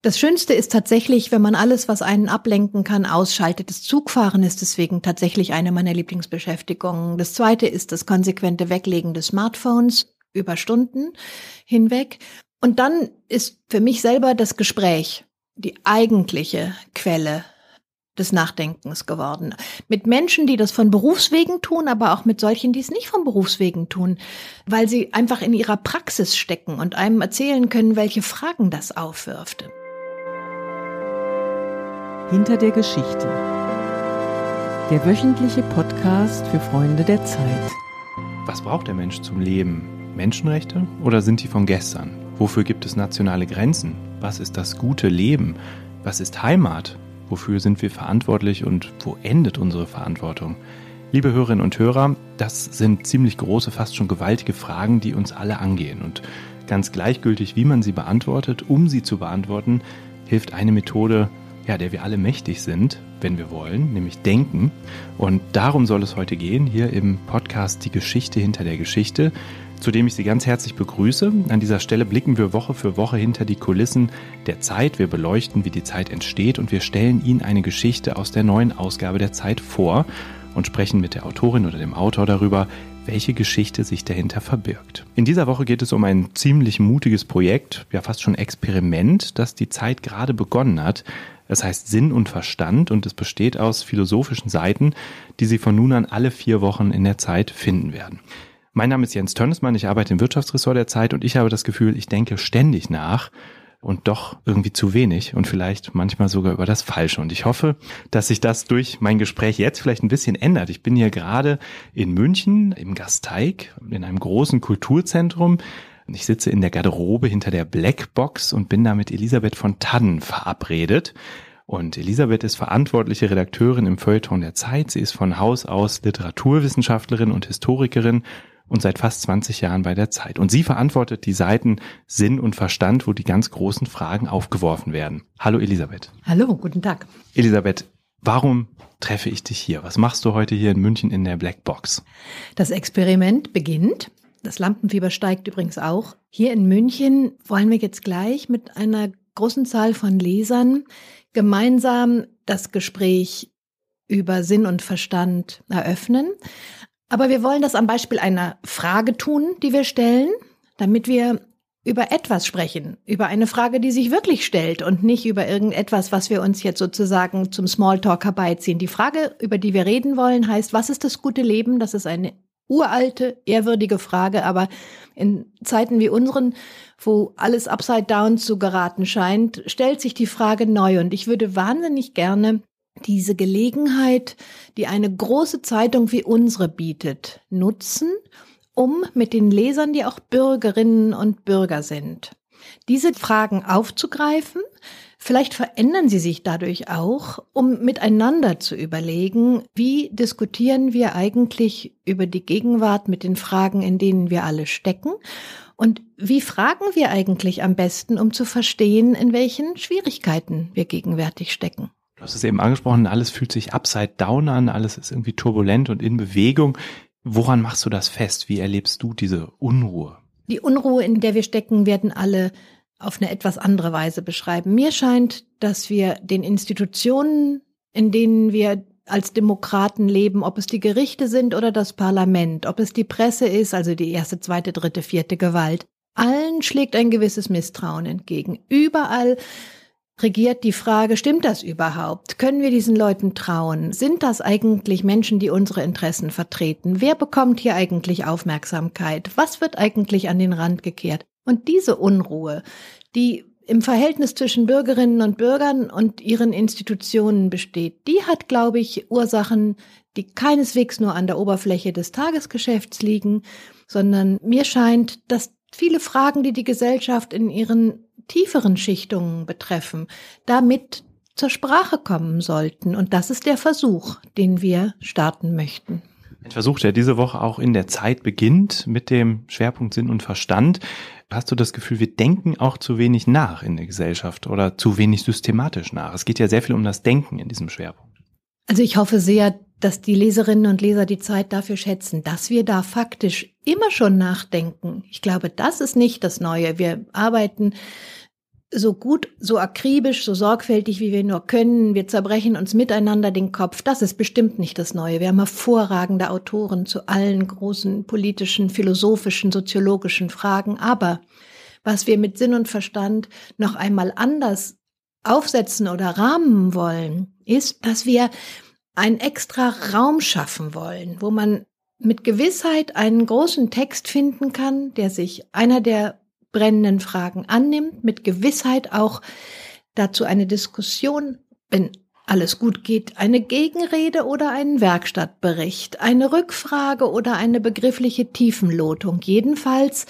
Das Schönste ist tatsächlich, wenn man alles, was einen ablenken kann, ausschaltet. Das Zugfahren ist deswegen tatsächlich eine meiner Lieblingsbeschäftigungen. Das zweite ist das konsequente Weglegen des Smartphones über Stunden hinweg. Und dann ist für mich selber das Gespräch die eigentliche Quelle des Nachdenkens geworden. Mit Menschen, die das von Berufswegen tun, aber auch mit solchen, die es nicht von Berufswegen tun, weil sie einfach in ihrer Praxis stecken und einem erzählen können, welche Fragen das aufwirft. Hinter der Geschichte. Der wöchentliche Podcast für Freunde der Zeit. Was braucht der Mensch zum Leben? Menschenrechte oder sind die von gestern? Wofür gibt es nationale Grenzen? Was ist das gute Leben? Was ist Heimat? Wofür sind wir verantwortlich und wo endet unsere Verantwortung? Liebe Hörerinnen und Hörer, das sind ziemlich große, fast schon gewaltige Fragen, die uns alle angehen. Und ganz gleichgültig, wie man sie beantwortet, um sie zu beantworten, hilft eine Methode, ja, der wir alle mächtig sind, wenn wir wollen, nämlich denken. Und darum soll es heute gehen, hier im Podcast Die Geschichte hinter der Geschichte zu dem ich Sie ganz herzlich begrüße. An dieser Stelle blicken wir Woche für Woche hinter die Kulissen der Zeit. Wir beleuchten, wie die Zeit entsteht und wir stellen Ihnen eine Geschichte aus der neuen Ausgabe der Zeit vor und sprechen mit der Autorin oder dem Autor darüber, welche Geschichte sich dahinter verbirgt. In dieser Woche geht es um ein ziemlich mutiges Projekt, ja fast schon Experiment, das die Zeit gerade begonnen hat. Es heißt Sinn und Verstand und es besteht aus philosophischen Seiten, die Sie von nun an alle vier Wochen in der Zeit finden werden. Mein Name ist Jens Tönnesmann, ich arbeite im Wirtschaftsressort der Zeit und ich habe das Gefühl, ich denke ständig nach und doch irgendwie zu wenig und vielleicht manchmal sogar über das Falsche. Und ich hoffe, dass sich das durch mein Gespräch jetzt vielleicht ein bisschen ändert. Ich bin hier gerade in München im Gasteig in einem großen Kulturzentrum. Ich sitze in der Garderobe hinter der Blackbox und bin da mit Elisabeth von Tannen verabredet. Und Elisabeth ist verantwortliche Redakteurin im Feuilleton der Zeit. Sie ist von Haus aus Literaturwissenschaftlerin und Historikerin und seit fast 20 Jahren bei der Zeit. Und sie verantwortet die Seiten Sinn und Verstand, wo die ganz großen Fragen aufgeworfen werden. Hallo Elisabeth. Hallo, guten Tag. Elisabeth, warum treffe ich dich hier? Was machst du heute hier in München in der Black Box? Das Experiment beginnt. Das Lampenfieber steigt übrigens auch. Hier in München wollen wir jetzt gleich mit einer großen Zahl von Lesern gemeinsam das Gespräch über Sinn und Verstand eröffnen. Aber wir wollen das am Beispiel einer Frage tun, die wir stellen, damit wir über etwas sprechen, über eine Frage, die sich wirklich stellt und nicht über irgendetwas, was wir uns jetzt sozusagen zum Smalltalk herbeiziehen. Die Frage, über die wir reden wollen, heißt, was ist das gute Leben? Das ist eine uralte, ehrwürdige Frage, aber in Zeiten wie unseren, wo alles upside down zu geraten scheint, stellt sich die Frage neu und ich würde wahnsinnig gerne diese Gelegenheit, die eine große Zeitung wie unsere bietet, nutzen, um mit den Lesern, die auch Bürgerinnen und Bürger sind, diese Fragen aufzugreifen. Vielleicht verändern sie sich dadurch auch, um miteinander zu überlegen, wie diskutieren wir eigentlich über die Gegenwart mit den Fragen, in denen wir alle stecken und wie fragen wir eigentlich am besten, um zu verstehen, in welchen Schwierigkeiten wir gegenwärtig stecken. Du hast es eben angesprochen, alles fühlt sich upside down an, alles ist irgendwie turbulent und in Bewegung. Woran machst du das fest? Wie erlebst du diese Unruhe? Die Unruhe, in der wir stecken, werden alle auf eine etwas andere Weise beschreiben. Mir scheint, dass wir den Institutionen, in denen wir als Demokraten leben, ob es die Gerichte sind oder das Parlament, ob es die Presse ist, also die erste, zweite, dritte, vierte Gewalt, allen schlägt ein gewisses Misstrauen entgegen. Überall regiert die Frage, stimmt das überhaupt? Können wir diesen Leuten trauen? Sind das eigentlich Menschen, die unsere Interessen vertreten? Wer bekommt hier eigentlich Aufmerksamkeit? Was wird eigentlich an den Rand gekehrt? Und diese Unruhe, die im Verhältnis zwischen Bürgerinnen und Bürgern und ihren Institutionen besteht, die hat, glaube ich, Ursachen, die keineswegs nur an der Oberfläche des Tagesgeschäfts liegen, sondern mir scheint, dass viele Fragen, die die Gesellschaft in ihren tieferen Schichtungen betreffen, damit zur Sprache kommen sollten. Und das ist der Versuch, den wir starten möchten. Versuch, der diese Woche auch in der Zeit beginnt mit dem Schwerpunkt Sinn und Verstand. Hast du das Gefühl, wir denken auch zu wenig nach in der Gesellschaft oder zu wenig systematisch nach? Es geht ja sehr viel um das Denken in diesem Schwerpunkt. Also ich hoffe sehr, dass die Leserinnen und Leser die Zeit dafür schätzen, dass wir da faktisch immer schon nachdenken. Ich glaube, das ist nicht das Neue. Wir arbeiten so gut, so akribisch, so sorgfältig, wie wir nur können. Wir zerbrechen uns miteinander den Kopf. Das ist bestimmt nicht das Neue. Wir haben hervorragende Autoren zu allen großen politischen, philosophischen, soziologischen Fragen. Aber was wir mit Sinn und Verstand noch einmal anders aufsetzen oder rahmen wollen, ist, dass wir einen extra Raum schaffen wollen, wo man mit Gewissheit einen großen Text finden kann, der sich einer der brennenden Fragen annimmt, mit Gewissheit auch dazu eine Diskussion, wenn alles gut geht, eine Gegenrede oder einen Werkstattbericht, eine Rückfrage oder eine begriffliche Tiefenlotung, jedenfalls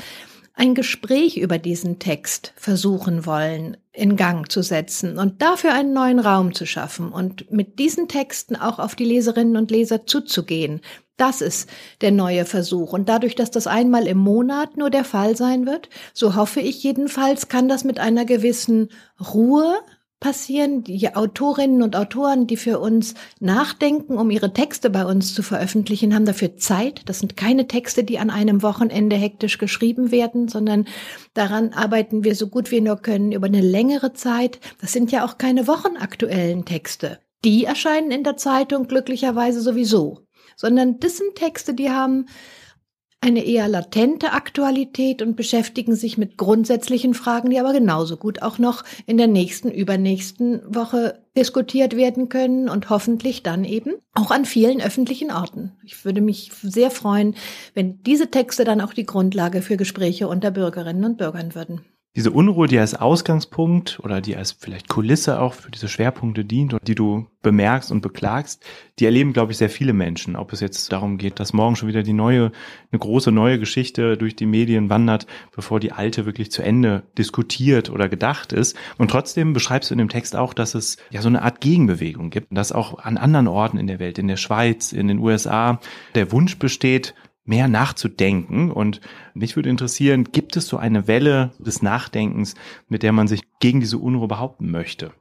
ein Gespräch über diesen Text versuchen wollen, in Gang zu setzen und dafür einen neuen Raum zu schaffen und mit diesen Texten auch auf die Leserinnen und Leser zuzugehen. Das ist der neue Versuch. Und dadurch, dass das einmal im Monat nur der Fall sein wird, so hoffe ich jedenfalls, kann das mit einer gewissen Ruhe passieren. Die Autorinnen und Autoren, die für uns nachdenken, um ihre Texte bei uns zu veröffentlichen, haben dafür Zeit. Das sind keine Texte, die an einem Wochenende hektisch geschrieben werden, sondern daran arbeiten wir so gut wir nur können über eine längere Zeit. Das sind ja auch keine wochenaktuellen Texte. Die erscheinen in der Zeitung glücklicherweise sowieso, sondern das sind Texte, die haben eine eher latente Aktualität und beschäftigen sich mit grundsätzlichen Fragen, die aber genauso gut auch noch in der nächsten, übernächsten Woche diskutiert werden können und hoffentlich dann eben auch an vielen öffentlichen Orten. Ich würde mich sehr freuen, wenn diese Texte dann auch die Grundlage für Gespräche unter Bürgerinnen und Bürgern würden diese Unruhe, die als Ausgangspunkt oder die als vielleicht Kulisse auch für diese Schwerpunkte dient und die du bemerkst und beklagst, die erleben, glaube ich, sehr viele Menschen. Ob es jetzt darum geht, dass morgen schon wieder die neue, eine große neue Geschichte durch die Medien wandert, bevor die alte wirklich zu Ende diskutiert oder gedacht ist. Und trotzdem beschreibst du in dem Text auch, dass es ja so eine Art Gegenbewegung gibt, dass auch an anderen Orten in der Welt, in der Schweiz, in den USA, der Wunsch besteht, mehr nachzudenken. Und mich würde interessieren, gibt es so eine Welle des Nachdenkens, mit der man sich gegen diese Unruhe behaupten möchte?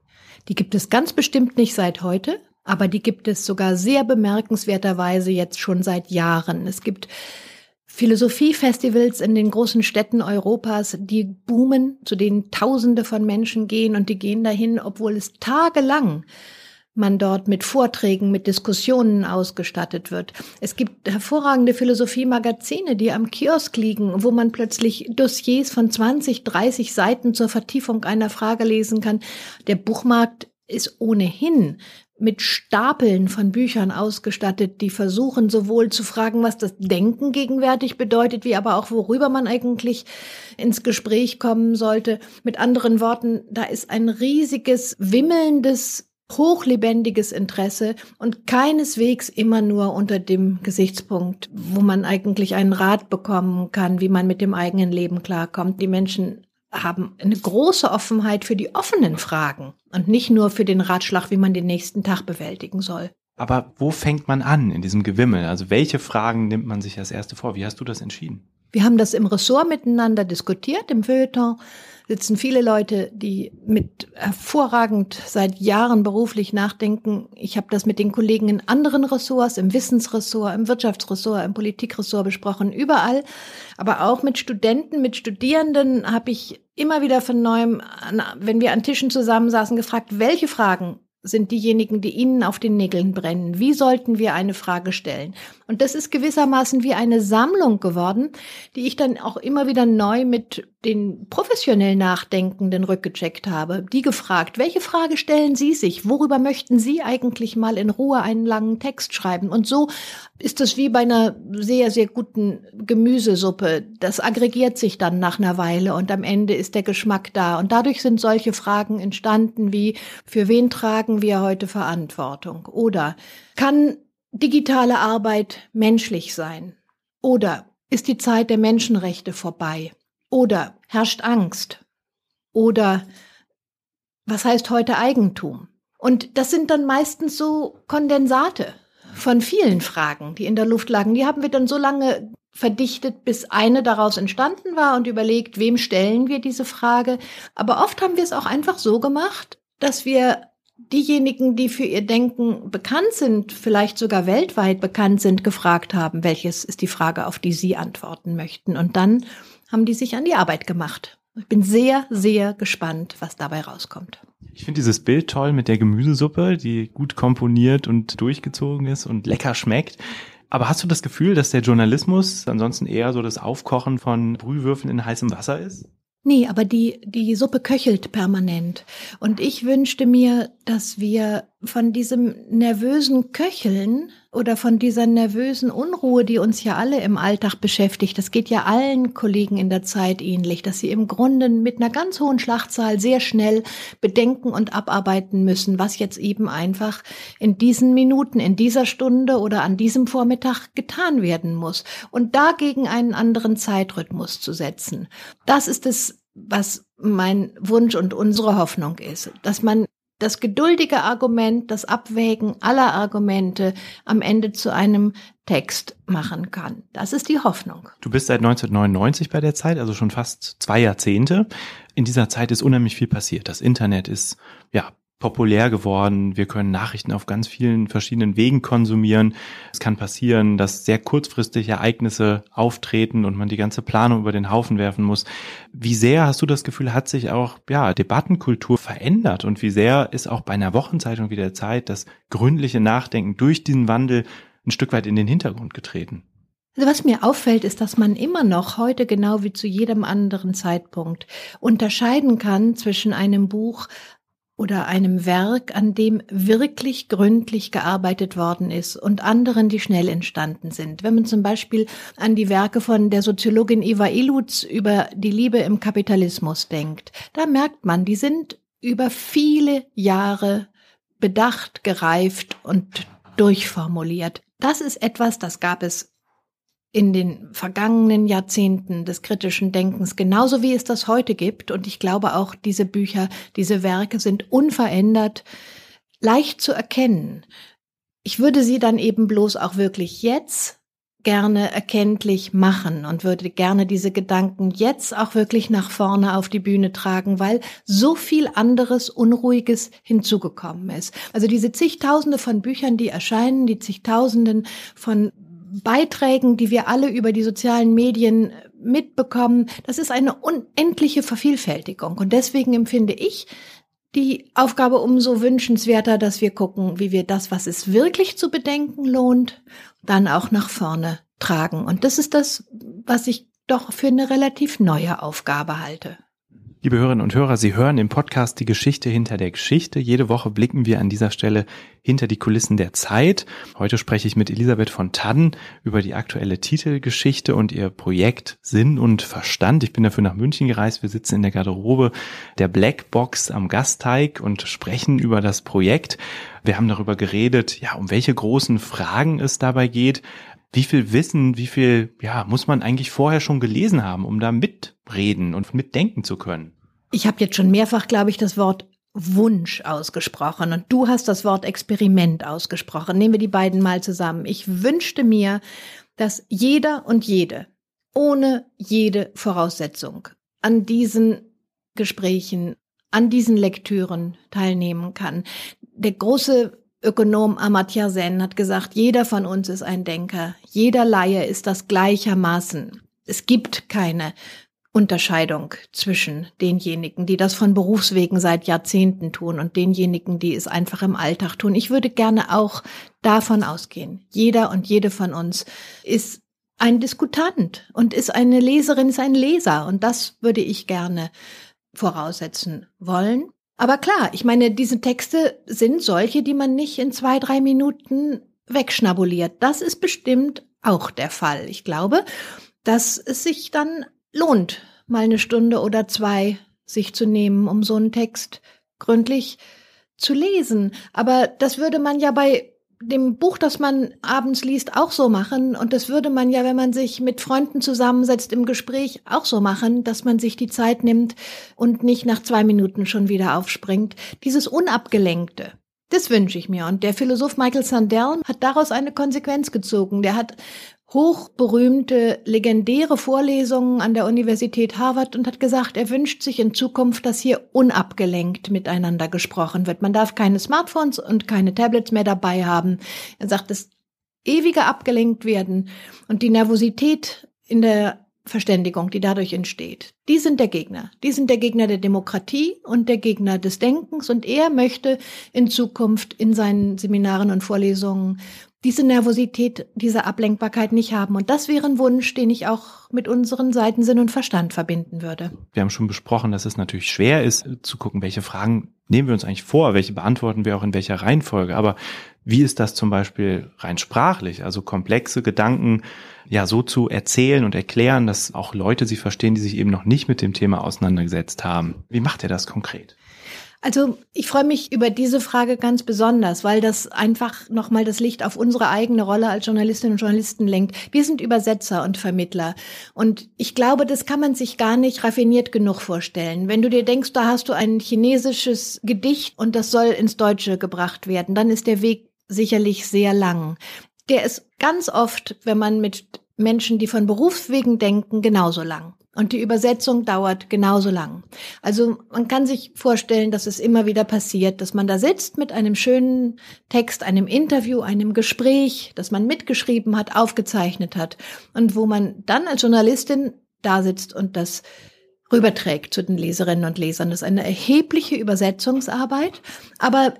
Die gibt es ganz bestimmt nicht seit heute, aber die gibt es sogar sehr bemerkenswerterweise jetzt schon seit Jahren. Es gibt Philosophiefestivals in den großen Städten Europas, die boomen, zu denen Tausende von Menschen gehen und die gehen dahin, obwohl es tagelang man dort mit Vorträgen, mit Diskussionen ausgestattet wird. Es gibt hervorragende Philosophie-Magazine, die am Kiosk liegen, wo man plötzlich Dossiers von 20, 30 Seiten zur Vertiefung einer Frage lesen kann. Der Buchmarkt ist ohnehin mit Stapeln von Büchern ausgestattet, die versuchen sowohl zu fragen, was das Denken gegenwärtig bedeutet, wie aber auch worüber man eigentlich ins Gespräch kommen sollte. Mit anderen Worten, da ist ein riesiges, wimmelndes hochlebendiges Interesse und keineswegs immer nur unter dem Gesichtspunkt, wo man eigentlich einen Rat bekommen kann, wie man mit dem eigenen Leben klarkommt. Die Menschen haben eine große Offenheit für die offenen Fragen und nicht nur für den Ratschlag, wie man den nächsten Tag bewältigen soll. Aber wo fängt man an in diesem Gewimmel? Also welche Fragen nimmt man sich als erste vor? Wie hast du das entschieden? Wir haben das im Ressort miteinander diskutiert, im Feuilleton sitzen viele Leute, die mit hervorragend seit Jahren beruflich nachdenken. Ich habe das mit den Kollegen in anderen Ressorts, im Wissensressort, im Wirtschaftsressort, im Politikressort besprochen, überall. Aber auch mit Studenten, mit Studierenden habe ich immer wieder von neuem, wenn wir an Tischen zusammensaßen, gefragt, welche Fragen sind diejenigen, die Ihnen auf den Nägeln brennen. Wie sollten wir eine Frage stellen? Und das ist gewissermaßen wie eine Sammlung geworden, die ich dann auch immer wieder neu mit den professionell Nachdenkenden rückgecheckt habe, die gefragt, welche Frage stellen Sie sich? Worüber möchten Sie eigentlich mal in Ruhe einen langen Text schreiben? Und so ist es wie bei einer sehr, sehr guten Gemüsesuppe. Das aggregiert sich dann nach einer Weile und am Ende ist der Geschmack da. Und dadurch sind solche Fragen entstanden wie, für wen tragen wir heute Verantwortung? Oder kann digitale Arbeit menschlich sein? Oder ist die Zeit der Menschenrechte vorbei? Oder herrscht Angst? Oder was heißt heute Eigentum? Und das sind dann meistens so Kondensate von vielen Fragen, die in der Luft lagen. Die haben wir dann so lange verdichtet, bis eine daraus entstanden war und überlegt, wem stellen wir diese Frage. Aber oft haben wir es auch einfach so gemacht, dass wir diejenigen, die für ihr Denken bekannt sind, vielleicht sogar weltweit bekannt sind, gefragt haben, welches ist die Frage, auf die sie antworten möchten. Und dann haben die sich an die Arbeit gemacht Ich bin sehr, sehr gespannt, was dabei rauskommt. Ich finde dieses Bild toll mit der Gemüsesuppe, die gut komponiert und durchgezogen ist und lecker schmeckt. Aber hast du das Gefühl, dass der Journalismus ansonsten eher so das Aufkochen von Brühwürfeln in heißem Wasser ist? Nee, aber die, die Suppe köchelt permanent. Und ich wünschte mir, dass wir von diesem nervösen Köcheln oder von dieser nervösen Unruhe, die uns ja alle im Alltag beschäftigt, das geht ja allen Kollegen in der Zeit ähnlich, dass sie im Grunde mit einer ganz hohen Schlachtzahl sehr schnell bedenken und abarbeiten müssen, was jetzt eben einfach in diesen Minuten, in dieser Stunde oder an diesem Vormittag getan werden muss. Und dagegen einen anderen Zeitrhythmus zu setzen. Das ist es, was mein Wunsch und unsere Hoffnung ist, dass man das geduldige Argument, das Abwägen aller Argumente am Ende zu einem Text machen kann. Das ist die Hoffnung. Du bist seit 1999 bei der Zeit, also schon fast zwei Jahrzehnte. In dieser Zeit ist unheimlich viel passiert. Das Internet ist ja populär geworden. Wir können Nachrichten auf ganz vielen verschiedenen Wegen konsumieren. Es kann passieren, dass sehr kurzfristig Ereignisse auftreten und man die ganze Planung über den Haufen werfen muss. Wie sehr hast du das Gefühl, hat sich auch ja, Debattenkultur verändert und wie sehr ist auch bei einer Wochenzeitung wie der Zeit das gründliche Nachdenken durch diesen Wandel ein Stück weit in den Hintergrund getreten? Also was mir auffällt, ist, dass man immer noch heute genau wie zu jedem anderen Zeitpunkt unterscheiden kann zwischen einem Buch oder einem Werk, an dem wirklich gründlich gearbeitet worden ist und anderen, die schnell entstanden sind. Wenn man zum Beispiel an die Werke von der Soziologin Eva Ilutz über die Liebe im Kapitalismus denkt, da merkt man, die sind über viele Jahre bedacht, gereift und durchformuliert. Das ist etwas, das gab es in den vergangenen Jahrzehnten des kritischen Denkens, genauso wie es das heute gibt. Und ich glaube auch, diese Bücher, diese Werke sind unverändert, leicht zu erkennen. Ich würde sie dann eben bloß auch wirklich jetzt gerne erkenntlich machen und würde gerne diese Gedanken jetzt auch wirklich nach vorne auf die Bühne tragen, weil so viel anderes Unruhiges hinzugekommen ist. Also diese zigtausende von Büchern, die erscheinen, die zigtausenden von Beiträgen, die wir alle über die sozialen Medien mitbekommen, das ist eine unendliche Vervielfältigung. Und deswegen empfinde ich die Aufgabe umso wünschenswerter, dass wir gucken, wie wir das, was es wirklich zu bedenken lohnt, dann auch nach vorne tragen. Und das ist das, was ich doch für eine relativ neue Aufgabe halte. Liebe Hörerinnen und Hörer, Sie hören im Podcast die Geschichte hinter der Geschichte. Jede Woche blicken wir an dieser Stelle hinter die Kulissen der Zeit. Heute spreche ich mit Elisabeth von Tadden über die aktuelle Titelgeschichte und ihr Projekt Sinn und Verstand. Ich bin dafür nach München gereist. Wir sitzen in der Garderobe der Blackbox am Gasteig und sprechen über das Projekt. Wir haben darüber geredet, ja, um welche großen Fragen es dabei geht, wie viel Wissen, wie viel, ja, muss man eigentlich vorher schon gelesen haben, um da mitreden und mitdenken zu können? Ich habe jetzt schon mehrfach, glaube ich, das Wort Wunsch ausgesprochen und du hast das Wort Experiment ausgesprochen. Nehmen wir die beiden mal zusammen. Ich wünschte mir, dass jeder und jede ohne jede Voraussetzung an diesen Gesprächen, an diesen Lektüren teilnehmen kann. Der große Ökonom Amartya Sen hat gesagt, jeder von uns ist ein Denker, jeder Laie ist das gleichermaßen. Es gibt keine Unterscheidung zwischen denjenigen, die das von Berufswegen seit Jahrzehnten tun und denjenigen, die es einfach im Alltag tun. Ich würde gerne auch davon ausgehen. Jeder und jede von uns ist ein Diskutant und ist eine Leserin, ist ein Leser. Und das würde ich gerne voraussetzen wollen. Aber klar, ich meine, diese Texte sind solche, die man nicht in zwei, drei Minuten wegschnabuliert. Das ist bestimmt auch der Fall. Ich glaube, dass es sich dann lohnt, mal eine Stunde oder zwei sich zu nehmen, um so einen Text gründlich zu lesen. Aber das würde man ja bei dem Buch, das man abends liest, auch so machen. Und das würde man ja, wenn man sich mit Freunden zusammensetzt im Gespräch, auch so machen, dass man sich die Zeit nimmt und nicht nach zwei Minuten schon wieder aufspringt. Dieses Unabgelenkte. Das wünsche ich mir. Und der Philosoph Michael Sandel hat daraus eine Konsequenz gezogen. Der hat hochberühmte, legendäre Vorlesungen an der Universität Harvard und hat gesagt, er wünscht sich in Zukunft, dass hier unabgelenkt miteinander gesprochen wird. Man darf keine Smartphones und keine Tablets mehr dabei haben. Er sagt, das ewige abgelenkt werden und die Nervosität in der Verständigung, die dadurch entsteht, die sind der Gegner. Die sind der Gegner der Demokratie und der Gegner des Denkens. Und er möchte in Zukunft in seinen Seminaren und Vorlesungen diese Nervosität, diese Ablenkbarkeit nicht haben. Und das wäre ein Wunsch, den ich auch mit unseren Seiten Sinn und Verstand verbinden würde. Wir haben schon besprochen, dass es natürlich schwer ist, zu gucken, welche Fragen nehmen wir uns eigentlich vor, welche beantworten wir auch in welcher Reihenfolge. Aber wie ist das zum Beispiel rein sprachlich? Also komplexe Gedanken ja so zu erzählen und erklären, dass auch Leute sie verstehen, die sich eben noch nicht mit dem Thema auseinandergesetzt haben. Wie macht er das konkret? Also ich freue mich über diese Frage ganz besonders, weil das einfach nochmal das Licht auf unsere eigene Rolle als Journalistinnen und Journalisten lenkt. Wir sind Übersetzer und Vermittler. Und ich glaube, das kann man sich gar nicht raffiniert genug vorstellen. Wenn du dir denkst, da hast du ein chinesisches Gedicht und das soll ins Deutsche gebracht werden, dann ist der Weg sicherlich sehr lang. Der ist ganz oft, wenn man mit Menschen, die von Berufswegen denken, genauso lang. Und die Übersetzung dauert genauso lang. Also man kann sich vorstellen, dass es immer wieder passiert, dass man da sitzt mit einem schönen Text, einem Interview, einem Gespräch, das man mitgeschrieben hat, aufgezeichnet hat und wo man dann als Journalistin da sitzt und das rüberträgt zu den Leserinnen und Lesern. Das ist eine erhebliche Übersetzungsarbeit, aber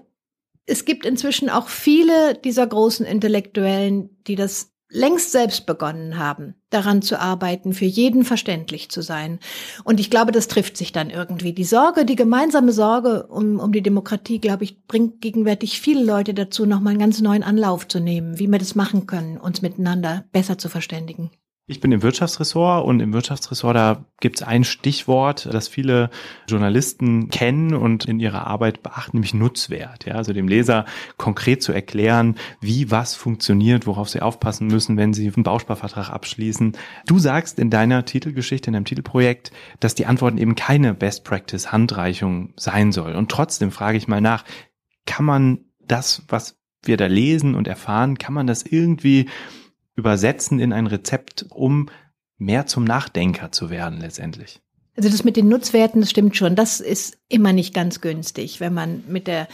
es gibt inzwischen auch viele dieser großen Intellektuellen, die das längst selbst begonnen haben, daran zu arbeiten, für jeden verständlich zu sein. Und ich glaube, das trifft sich dann irgendwie. Die Sorge, die gemeinsame Sorge um, um die Demokratie, glaube ich, bringt gegenwärtig viele Leute dazu, nochmal einen ganz neuen Anlauf zu nehmen, wie wir das machen können, uns miteinander besser zu verständigen. Ich bin im Wirtschaftsressort und im Wirtschaftsressort, da gibt es ein Stichwort, das viele Journalisten kennen und in ihrer Arbeit beachten, nämlich Nutzwert. Ja, also dem Leser konkret zu erklären, wie was funktioniert, worauf sie aufpassen müssen, wenn sie einen Bausparvertrag abschließen. Du sagst in deiner Titelgeschichte, in deinem Titelprojekt, dass die Antworten eben keine Best Practice Handreichung sein soll. Und trotzdem frage ich mal nach, kann man das, was wir da lesen und erfahren, kann man das irgendwie übersetzen in ein Rezept, um mehr zum Nachdenker zu werden letztendlich. Also das mit den Nutzwerten, das stimmt schon. Das ist immer nicht ganz günstig, wenn man mit der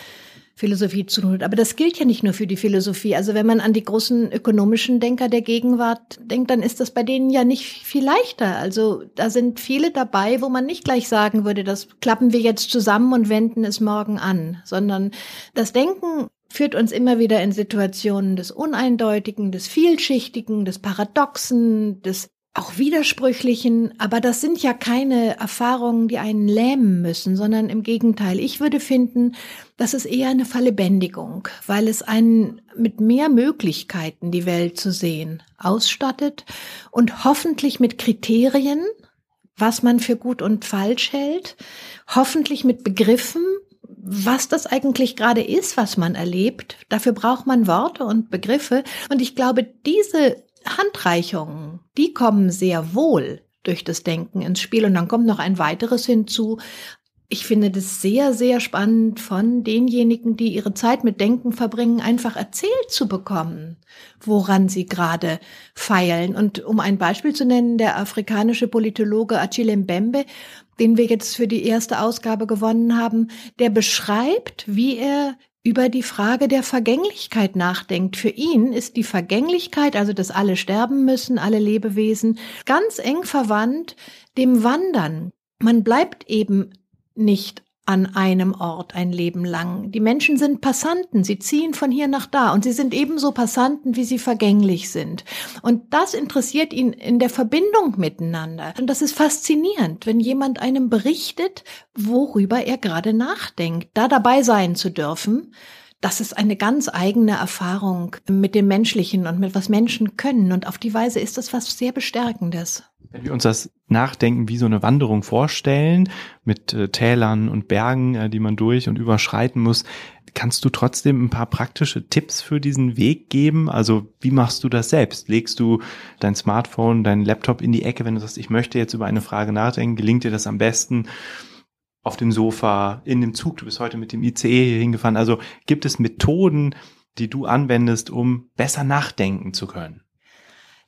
Philosophie zu tun hat. Aber das gilt ja nicht nur für die Philosophie. Also wenn man an die großen ökonomischen Denker der Gegenwart denkt, dann ist das bei denen ja nicht viel leichter. Also da sind viele dabei, wo man nicht gleich sagen würde, das klappen wir jetzt zusammen und wenden es morgen an, sondern das Denken führt uns immer wieder in Situationen des Uneindeutigen, des Vielschichtigen, des Paradoxen, des auch Widersprüchlichen, aber das sind ja keine Erfahrungen, die einen lähmen müssen, sondern im Gegenteil. Ich würde finden, das ist eher eine Verlebendigung, weil es einen mit mehr Möglichkeiten, die Welt zu sehen, ausstattet und hoffentlich mit Kriterien, was man für gut und falsch hält, hoffentlich mit Begriffen, was das eigentlich gerade ist, was man erlebt. Dafür braucht man Worte und Begriffe. Und ich glaube, diese Handreichungen, die kommen sehr wohl durch das Denken ins Spiel. Und dann kommt noch ein weiteres hinzu, ich finde das sehr, sehr spannend von denjenigen, die ihre Zeit mit Denken verbringen, einfach erzählt zu bekommen, woran sie gerade feilen. Und um ein Beispiel zu nennen, der afrikanische Politologe Achille Mbembe, den wir jetzt für die erste Ausgabe gewonnen haben, der beschreibt, wie er über die Frage der Vergänglichkeit nachdenkt. Für ihn ist die Vergänglichkeit, also dass alle sterben müssen, alle Lebewesen, ganz eng verwandt dem Wandern. Man bleibt eben nicht an einem Ort ein Leben lang. Die Menschen sind Passanten, sie ziehen von hier nach da und sie sind ebenso Passanten, wie sie vergänglich sind. Und das interessiert ihn in der Verbindung miteinander. Und das ist faszinierend, wenn jemand einem berichtet, worüber er gerade nachdenkt, da dabei sein zu dürfen. Das ist eine ganz eigene Erfahrung mit dem Menschlichen und mit was Menschen können. Und auf die Weise ist das was sehr Bestärkendes. Wenn wir uns das Nachdenken wie so eine Wanderung vorstellen, mit äh, Tälern und Bergen, äh, die man durch und überschreiten muss, kannst du trotzdem ein paar praktische Tipps für diesen Weg geben? Also wie machst du das selbst? Legst du dein Smartphone, deinen Laptop in die Ecke, wenn du sagst, ich möchte jetzt über eine Frage nachdenken, gelingt dir das am besten? Auf dem Sofa, in dem Zug, du bist heute mit dem ICE hier hingefahren. Also gibt es Methoden, die du anwendest, um besser nachdenken zu können?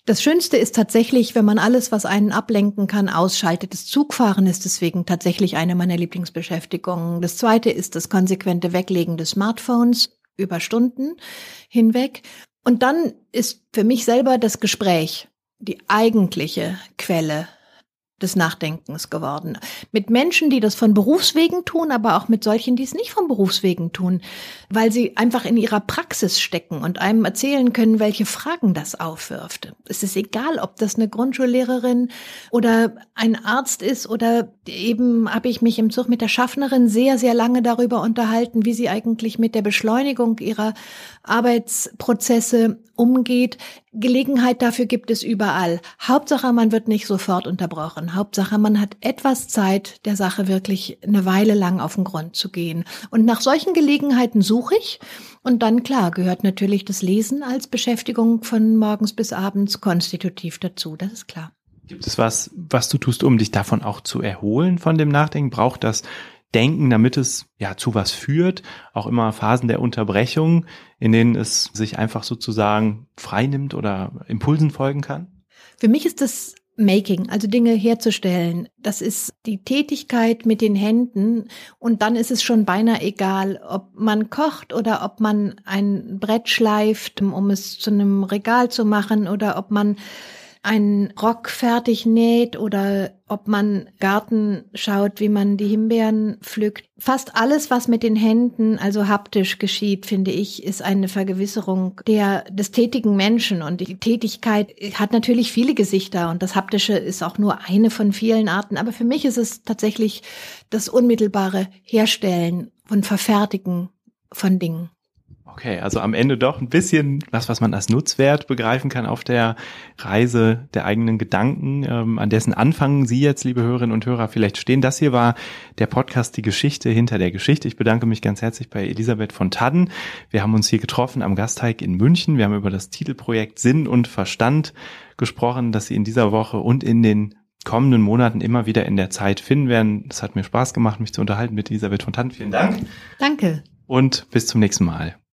Das Schönste ist tatsächlich, wenn man alles, was einen ablenken kann, ausschaltet. Das Zugfahren ist deswegen tatsächlich eine meiner Lieblingsbeschäftigungen. Das zweite ist das konsequente Weglegen des Smartphones über Stunden hinweg. Und dann ist für mich selber das Gespräch die eigentliche Quelle des Nachdenkens geworden. Mit Menschen, die das von Berufswegen tun, aber auch mit solchen, die es nicht von Berufswegen tun, weil sie einfach in ihrer Praxis stecken und einem erzählen können, welche Fragen das aufwirft. Es ist egal, ob das eine Grundschullehrerin oder ein Arzt ist oder eben habe ich mich im Zug mit der Schaffnerin sehr, sehr lange darüber unterhalten, wie sie eigentlich mit der Beschleunigung ihrer Arbeitsprozesse umgeht. Gelegenheit dafür gibt es überall. Hauptsache, man wird nicht sofort unterbrochen. Hauptsache, man hat etwas Zeit, der Sache wirklich eine Weile lang auf den Grund zu gehen. Und nach solchen Gelegenheiten suche ich. Und dann, klar, gehört natürlich das Lesen als Beschäftigung von morgens bis abends konstitutiv dazu. Das ist klar. Gibt es was, was du tust, um dich davon auch zu erholen von dem Nachdenken? Braucht das denken, damit es ja zu was führt. Auch immer Phasen der Unterbrechung, in denen es sich einfach sozusagen frei nimmt oder Impulsen folgen kann. Für mich ist das Making, also Dinge herzustellen. Das ist die Tätigkeit mit den Händen und dann ist es schon beinahe egal, ob man kocht oder ob man ein Brett schleift, um es zu einem Regal zu machen oder ob man einen Rock fertig näht oder ob man Garten schaut, wie man die Himbeeren pflückt. Fast alles, was mit den Händen, also haptisch geschieht, finde ich, ist eine Vergewisserung der, des tätigen Menschen. Und die Tätigkeit hat natürlich viele Gesichter und das Haptische ist auch nur eine von vielen Arten. Aber für mich ist es tatsächlich das unmittelbare Herstellen und Verfertigen von Dingen. Okay, also am Ende doch ein bisschen was, was man als Nutzwert begreifen kann auf der Reise der eigenen Gedanken, ähm, an dessen Anfang Sie jetzt, liebe Hörerinnen und Hörer, vielleicht stehen. Das hier war der Podcast Die Geschichte hinter der Geschichte. Ich bedanke mich ganz herzlich bei Elisabeth von Tadden. Wir haben uns hier getroffen am Gasteig in München. Wir haben über das Titelprojekt Sinn und Verstand gesprochen, das Sie in dieser Woche und in den kommenden Monaten immer wieder in der Zeit finden werden. Es hat mir Spaß gemacht, mich zu unterhalten mit Elisabeth von Tadden. Vielen Dank. Danke. Und bis zum nächsten Mal.